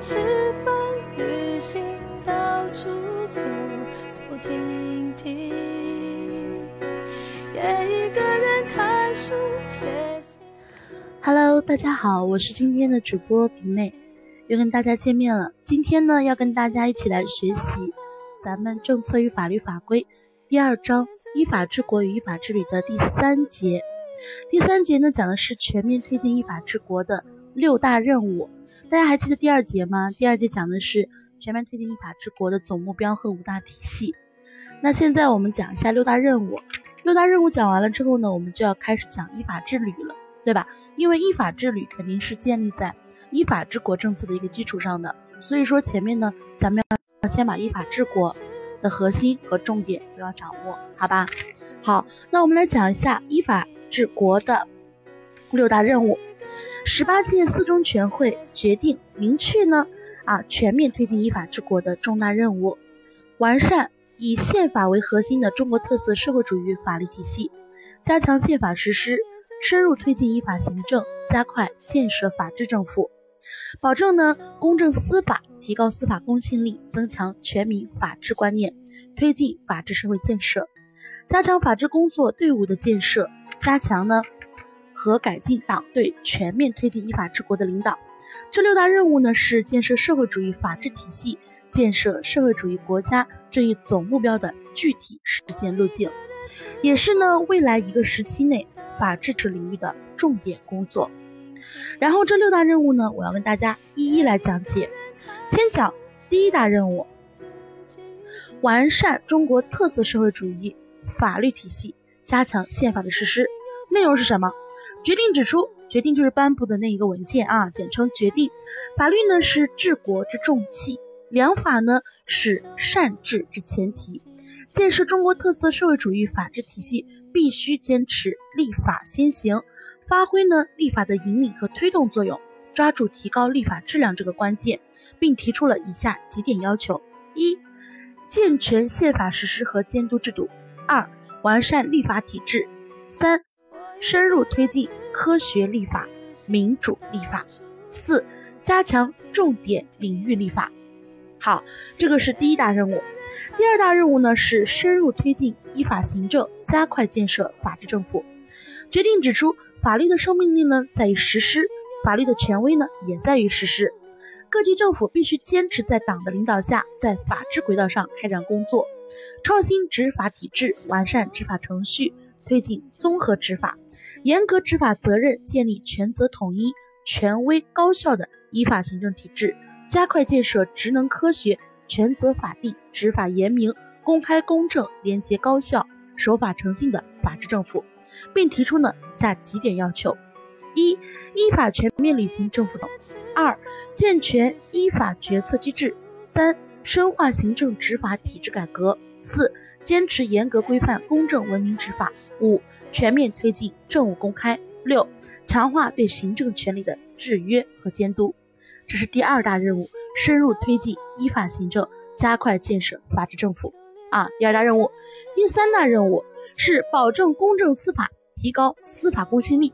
吃饭、旅行，到处走走停停，也一个人看书写信。Hello，大家好，我是今天的主播平妹，又跟大家见面了。今天呢，要跟大家一起来学习咱们政策与法律法规第二章依法治国与依法治理的第三节。第三节呢，讲的是全面推进依法治国的六大任务。大家还记得第二节吗？第二节讲的是全面推进依法治国的总目标和五大体系。那现在我们讲一下六大任务。六大任务讲完了之后呢，我们就要开始讲依法治理了。对吧？因为依法治理肯定是建立在依法治国政策的一个基础上的，所以说前面呢，咱们要先把依法治国的核心和重点都要掌握，好吧？好，那我们来讲一下依法治国的六大任务。十八届四中全会决定明确呢啊全面推进依法治国的重大任务，完善以宪法为核心的中国特色社会主义法律体系，加强宪法实施。深入推进依法行政，加快建设法治政府，保证呢公正司法，提高司法公信力，增强全民法治观念，推进法治社会建设，加强法治工作队伍的建设，加强呢和改进党对全面推进依法治国的领导。这六大任务呢是建设社会主义法治体系、建设社会主义国家这一总目标的具体实现路径，也是呢未来一个时期内。法治这领域的重点工作，然后这六大任务呢，我要跟大家一一来讲解。先讲第一大任务，完善中国特色社会主义法律体系，加强宪法的实施。内容是什么？决定指出，决定就是颁布的那一个文件啊，简称决定。法律呢是治国之重器，良法呢是善治之前提。建设中国特色社会主义法治体系。必须坚持立法先行，发挥呢立法的引领和推动作用，抓住提高立法质量这个关键，并提出了以下几点要求：一、健全宪法实施和监督制度；二、完善立法体制；三、深入推进科学立法、民主立法；四、加强重点领域立法。好，这个是第一大任务。第二大任务呢是深入推进依法行政，加快建设法治政府。决定指出，法律的生命力呢在于实施，法律的权威呢也在于实施。各级政府必须坚持在党的领导下，在法治轨道上开展工作，创新执法体制，完善执法程序，推进综合执法，严格执法责任，建立权责统一、权威高效的依法行政体制。加快建设职能科学、权责法定、执法严明、公开公正、廉洁高效、守法诚信的法治政府，并提出呢下几点要求：一、依法全面履行政府等；二、健全依法决策机制；三、深化行政执法体制改革；四、坚持严格规范公正文明执法；五、全面推进政务公开；六、强化对行政权力的制约和监督。这是第二大任务，深入推进依法行政，加快建设法治政府啊。第二大任务，第三大任务是保证公正司法，提高司法公信力。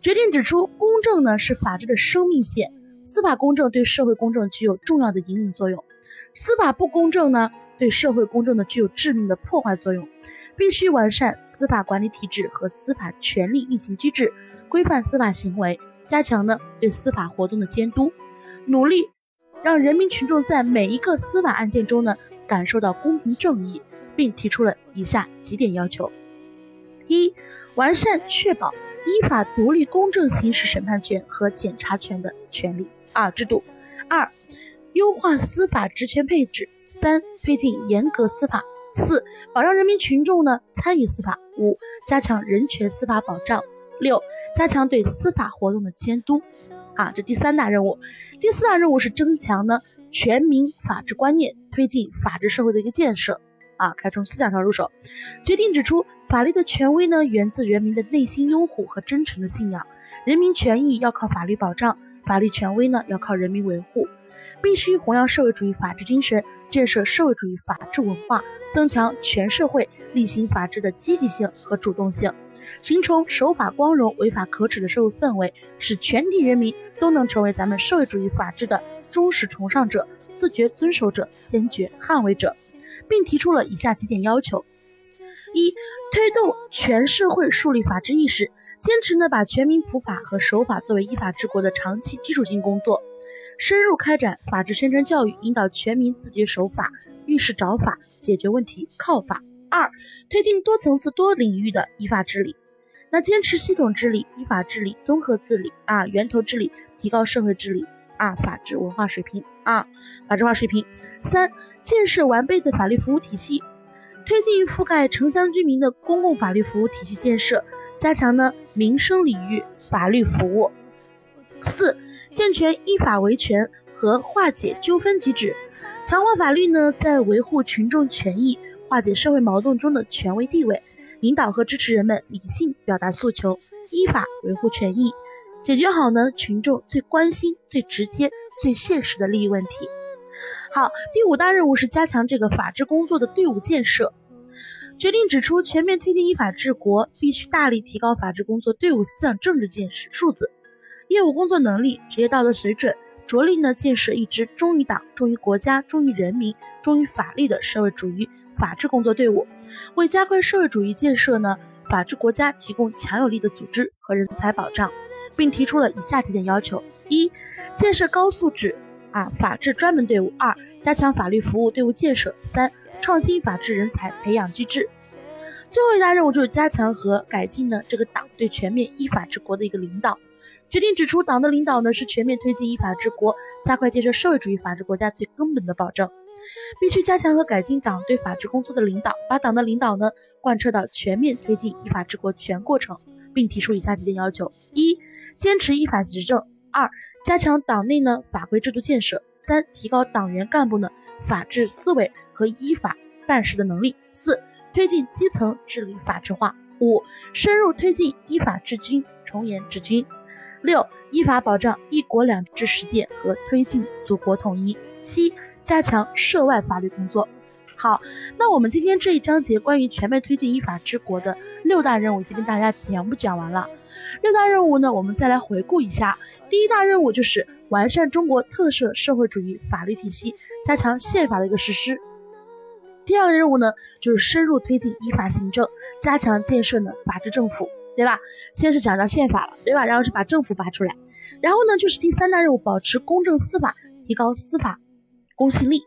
决定指出，公正呢是法治的生命线，司法公正对社会公正具有重要的引领作用，司法不公正呢对社会公正呢具有致命的破坏作用。必须完善司法管理体制和司法权力运行机制，规范司法行为。加强呢对司法活动的监督，努力让人民群众在每一个司法案件中呢感受到公平正义，并提出了以下几点要求：一、完善确保依法独立公正行使审判权和检察权的权利啊制度；二、优化司法职权配置；三、推进严格司法；四、保障人民群众呢参与司法；五、加强人权司法保障。六、加强对司法活动的监督，啊，这第三大任务。第四大任务是增强呢全民法治观念，推进法治社会的一个建设，啊，开从思想上入手。决定指出，法律的权威呢源自人民的内心拥护和真诚的信仰，人民权益要靠法律保障，法律权威呢要靠人民维护。必须弘扬社会主义法治精神，建设社会主义法治文化，增强全社会厉行法治的积极性和主动性，形成守法光荣、违法可耻的社会氛围，使全体人民都能成为咱们社会主义法治的忠实崇尚者、自觉遵守者、坚决捍卫者，并提出了以下几点要求：一、推动全社会树立法治意识，坚持呢把全民普法和守法作为依法治国的长期基础性工作。深入开展法治宣传教育，引导全民自觉守法，遇事找法，解决问题靠法。二、推进多层次、多领域的依法治理。那坚持系统治理、依法治理、综合治理啊，源头治理，提高社会治理啊，法治文化水平啊，法治化水平。三、建设完备的法律服务体系，推进覆盖城乡居民的公共法律服务体系建设，加强呢民生领域法律服务。四。健全依法维权和化解纠纷机制，强化法律呢在维护群众权益、化解社会矛盾中的权威地位，引导和支持人们理性表达诉求，依法维护权益，解决好呢群众最关心、最直接、最现实的利益问题。好，第五大任务是加强这个法治工作的队伍建设，决定指出全面推进依法治国，必须大力提高法治工作队伍思想政治建设素质。业务工作能力、职业道德水准，着力呢建设一支忠于党、忠于国家、忠于人民、忠于法律的社会主义法治工作队伍，为加快社会主义建设呢法治国家提供强有力的组织和人才保障，并提出了以下几点要求：一、建设高素质啊法治专门队伍；二、加强法律服务队伍建设；三、创新法治人才培养机制。最后一大任务就是加强和改进呢这个党对全面依法治国的一个领导。决定指出，党的领导呢是全面推进依法治国、加快建设社会主义法治国家最根本的保证。必须加强和改进党对法治工作的领导，把党的领导呢贯彻到全面推进依法治国全过程，并提出以下几点要求：一、坚持依法执政；二、加强党内呢法规制度建设；三、提高党员干部呢法治思维和依法办事的能力；四、推进基层治理法治化；五、深入推进依法治军、从严治军。六、依法保障一国两制实践和推进祖国统一。七、加强涉外法律工作。好，那我们今天这一章节关于全面推进依法治国的六大任务已经跟大家全部讲完了？六大任务呢，我们再来回顾一下。第一大任务就是完善中国特色社会主义法律体系，加强宪法的一个实施。第二个任务呢，就是深入推进依法行政，加强建设呢法治政府。对吧？先是讲到宪法了，对吧？然后是把政府拔出来，然后呢就是第三大任务，保持公正司法，提高司法公信力。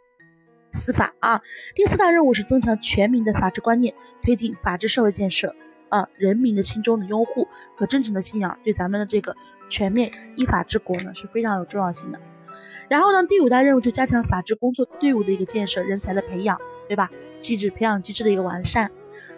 司法啊，第四大任务是增强全民的法治观念，推进法治社会建设。啊，人民的心中的拥护和真诚的信仰，对咱们的这个全面依法治国呢是非常有重要性的。然后呢，第五大任务就加强法治工作队伍的一个建设，人才的培养，对吧？机制培养机制的一个完善。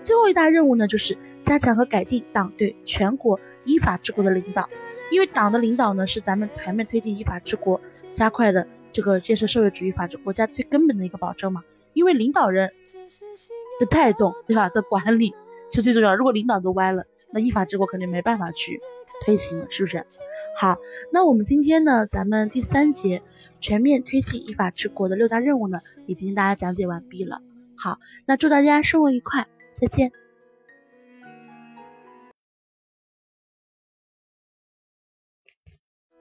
最后一大任务呢，就是加强和改进党对全国依法治国的领导，因为党的领导呢是咱们全面推进依法治国、加快的这个建设社会主义法治国家最根本的一个保证嘛。因为领导人的带动，对吧？的管理是最重要。如果领导都歪了，那依法治国肯定没办法去推行了，是不是？好，那我们今天呢，咱们第三节全面推进依法治国的六大任务呢，已经跟大家讲解完毕了。好，那祝大家生活愉快。再见。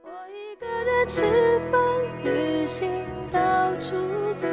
我一个人吃饭、旅行，到处走。